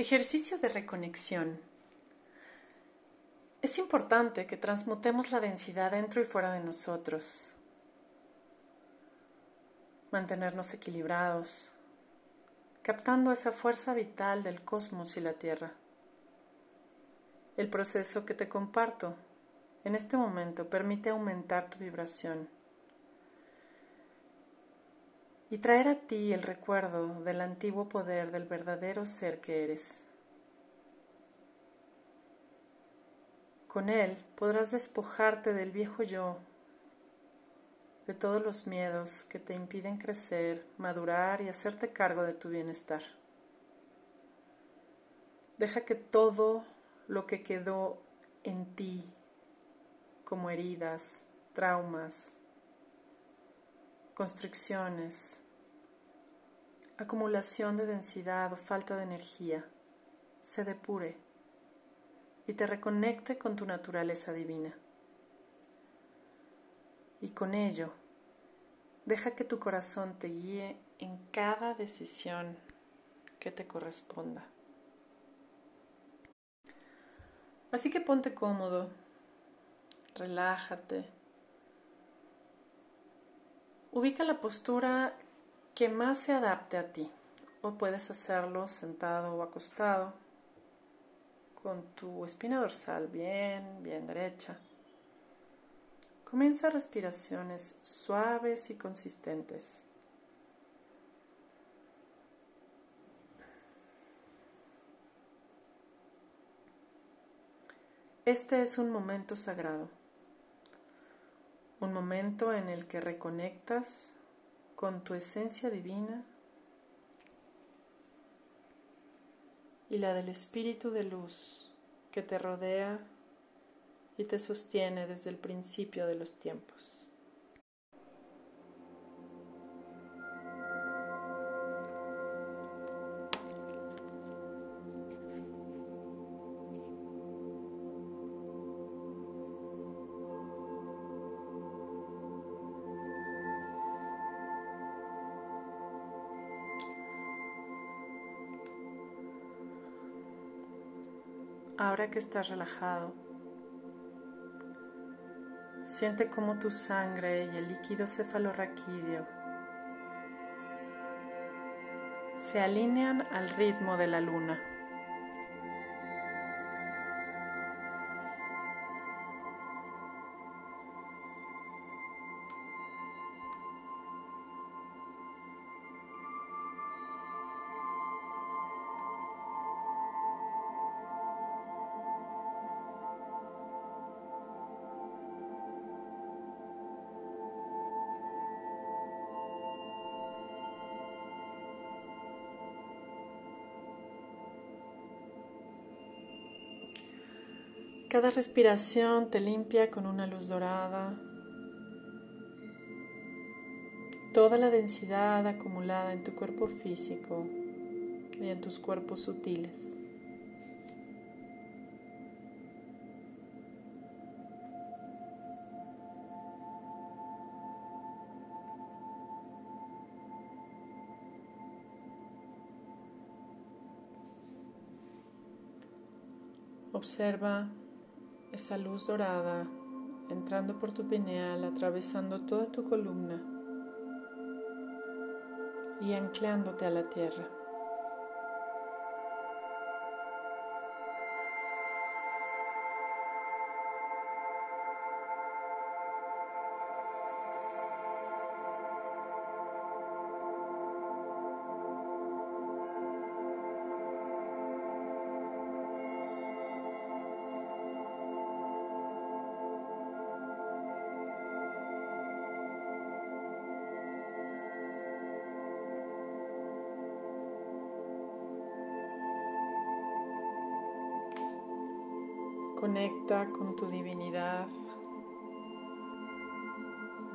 Ejercicio de reconexión. Es importante que transmutemos la densidad dentro y fuera de nosotros. Mantenernos equilibrados, captando esa fuerza vital del cosmos y la Tierra. El proceso que te comparto en este momento permite aumentar tu vibración y traer a ti el recuerdo del antiguo poder del verdadero ser que eres. Con él podrás despojarte del viejo yo, de todos los miedos que te impiden crecer, madurar y hacerte cargo de tu bienestar. Deja que todo lo que quedó en ti, como heridas, traumas, constricciones, acumulación de densidad o falta de energía, se depure y te reconecte con tu naturaleza divina. Y con ello, deja que tu corazón te guíe en cada decisión que te corresponda. Así que ponte cómodo, relájate Ubica la postura que más se adapte a ti o puedes hacerlo sentado o acostado con tu espina dorsal bien, bien derecha. Comienza respiraciones suaves y consistentes. Este es un momento sagrado un momento en el que reconectas con tu esencia divina y la del espíritu de luz que te rodea y te sostiene desde el principio de los tiempos. Ahora que estás relajado, siente cómo tu sangre y el líquido cefalorraquídeo se alinean al ritmo de la luna. Cada respiración te limpia con una luz dorada. Toda la densidad acumulada en tu cuerpo físico y en tus cuerpos sutiles. Observa esa luz dorada entrando por tu pineal, atravesando toda tu columna y anclándote a la tierra. Conecta con tu divinidad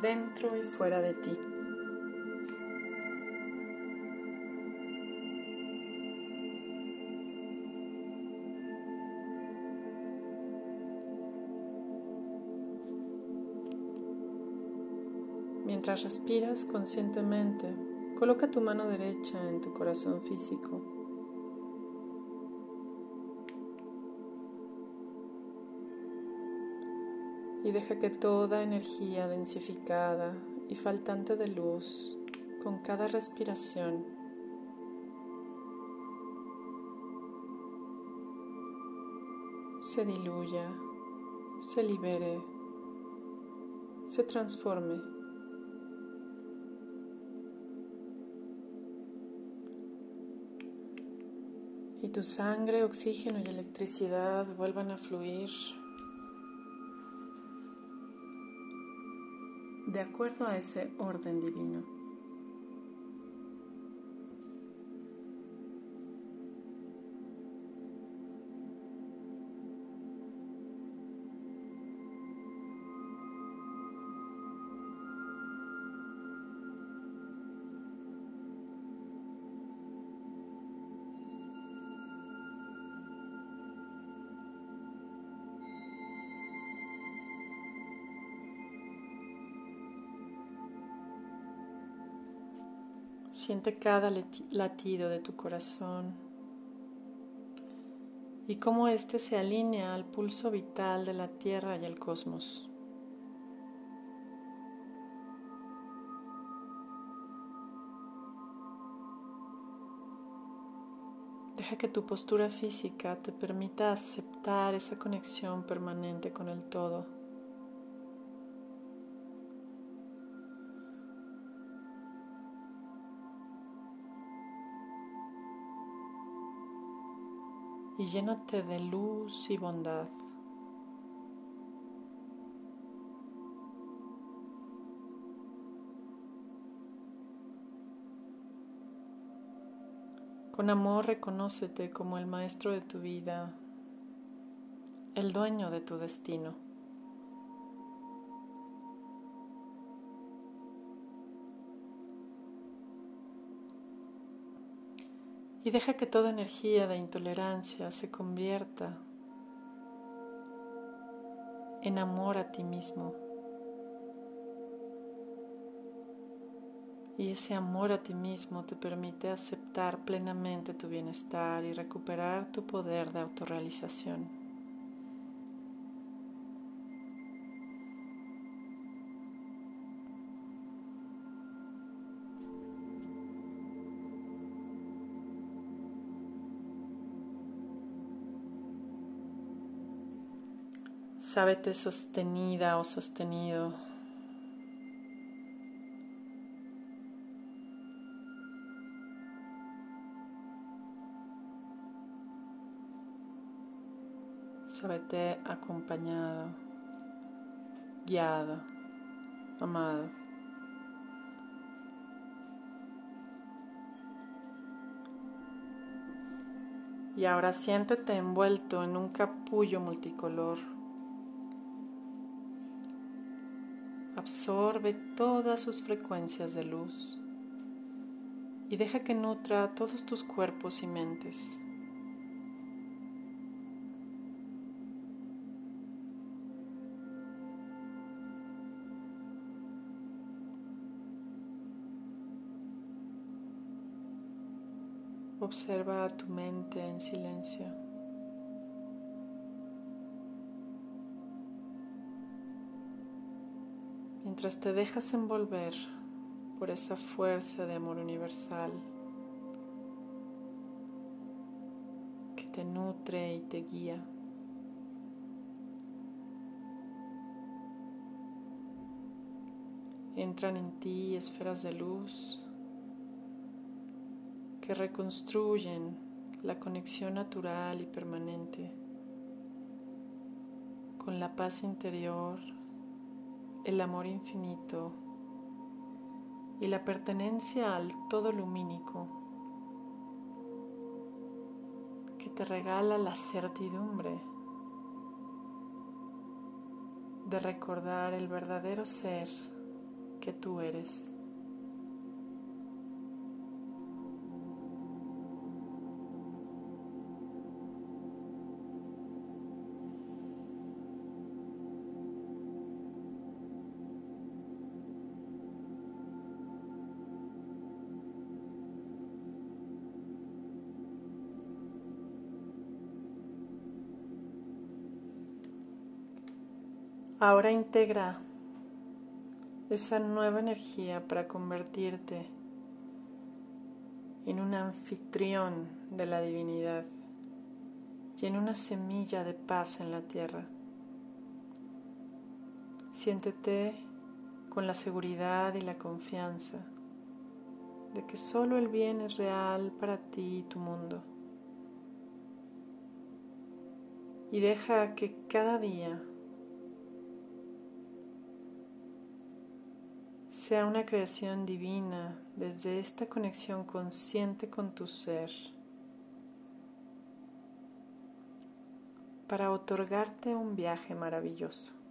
dentro y fuera de ti. Mientras respiras conscientemente, coloca tu mano derecha en tu corazón físico y deja que toda energía densificada y faltante de luz con cada respiración se diluya, se libere, se transforme. Y tu sangre, oxígeno y electricidad vuelvan a fluir de acuerdo a ese orden divino. Siente cada latido de tu corazón y cómo éste se alinea al pulso vital de la Tierra y el cosmos. Deja que tu postura física te permita aceptar esa conexión permanente con el todo. Y llénate de luz y bondad. Con amor reconócete como el maestro de tu vida, el dueño de tu destino. Y deja que toda energía de intolerancia se convierta en amor a ti mismo. Y ese amor a ti mismo te permite aceptar plenamente tu bienestar y recuperar tu poder de autorrealización. Sábete sostenida o sostenido. Sábete acompañado, guiado, amado. Y ahora siéntete envuelto en un capullo multicolor. Absorbe todas sus frecuencias de luz y deja que nutra todos tus cuerpos y mentes. Observa tu mente en silencio. Mientras te dejas envolver por esa fuerza de amor universal que te nutre y te guía. Entran en ti esferas de luz que reconstruyen la conexión natural y permanente con la paz interior el amor infinito y la pertenencia al todo lumínico que te regala la certidumbre de recordar el verdadero ser que tú eres. Ahora integra esa nueva energía para convertirte en un anfitrión de la divinidad y en una semilla de paz en la tierra. Siéntete con la seguridad y la confianza de que solo el bien es real para ti y tu mundo. Y deja que cada día sea una creación divina desde esta conexión consciente con tu ser para otorgarte un viaje maravilloso.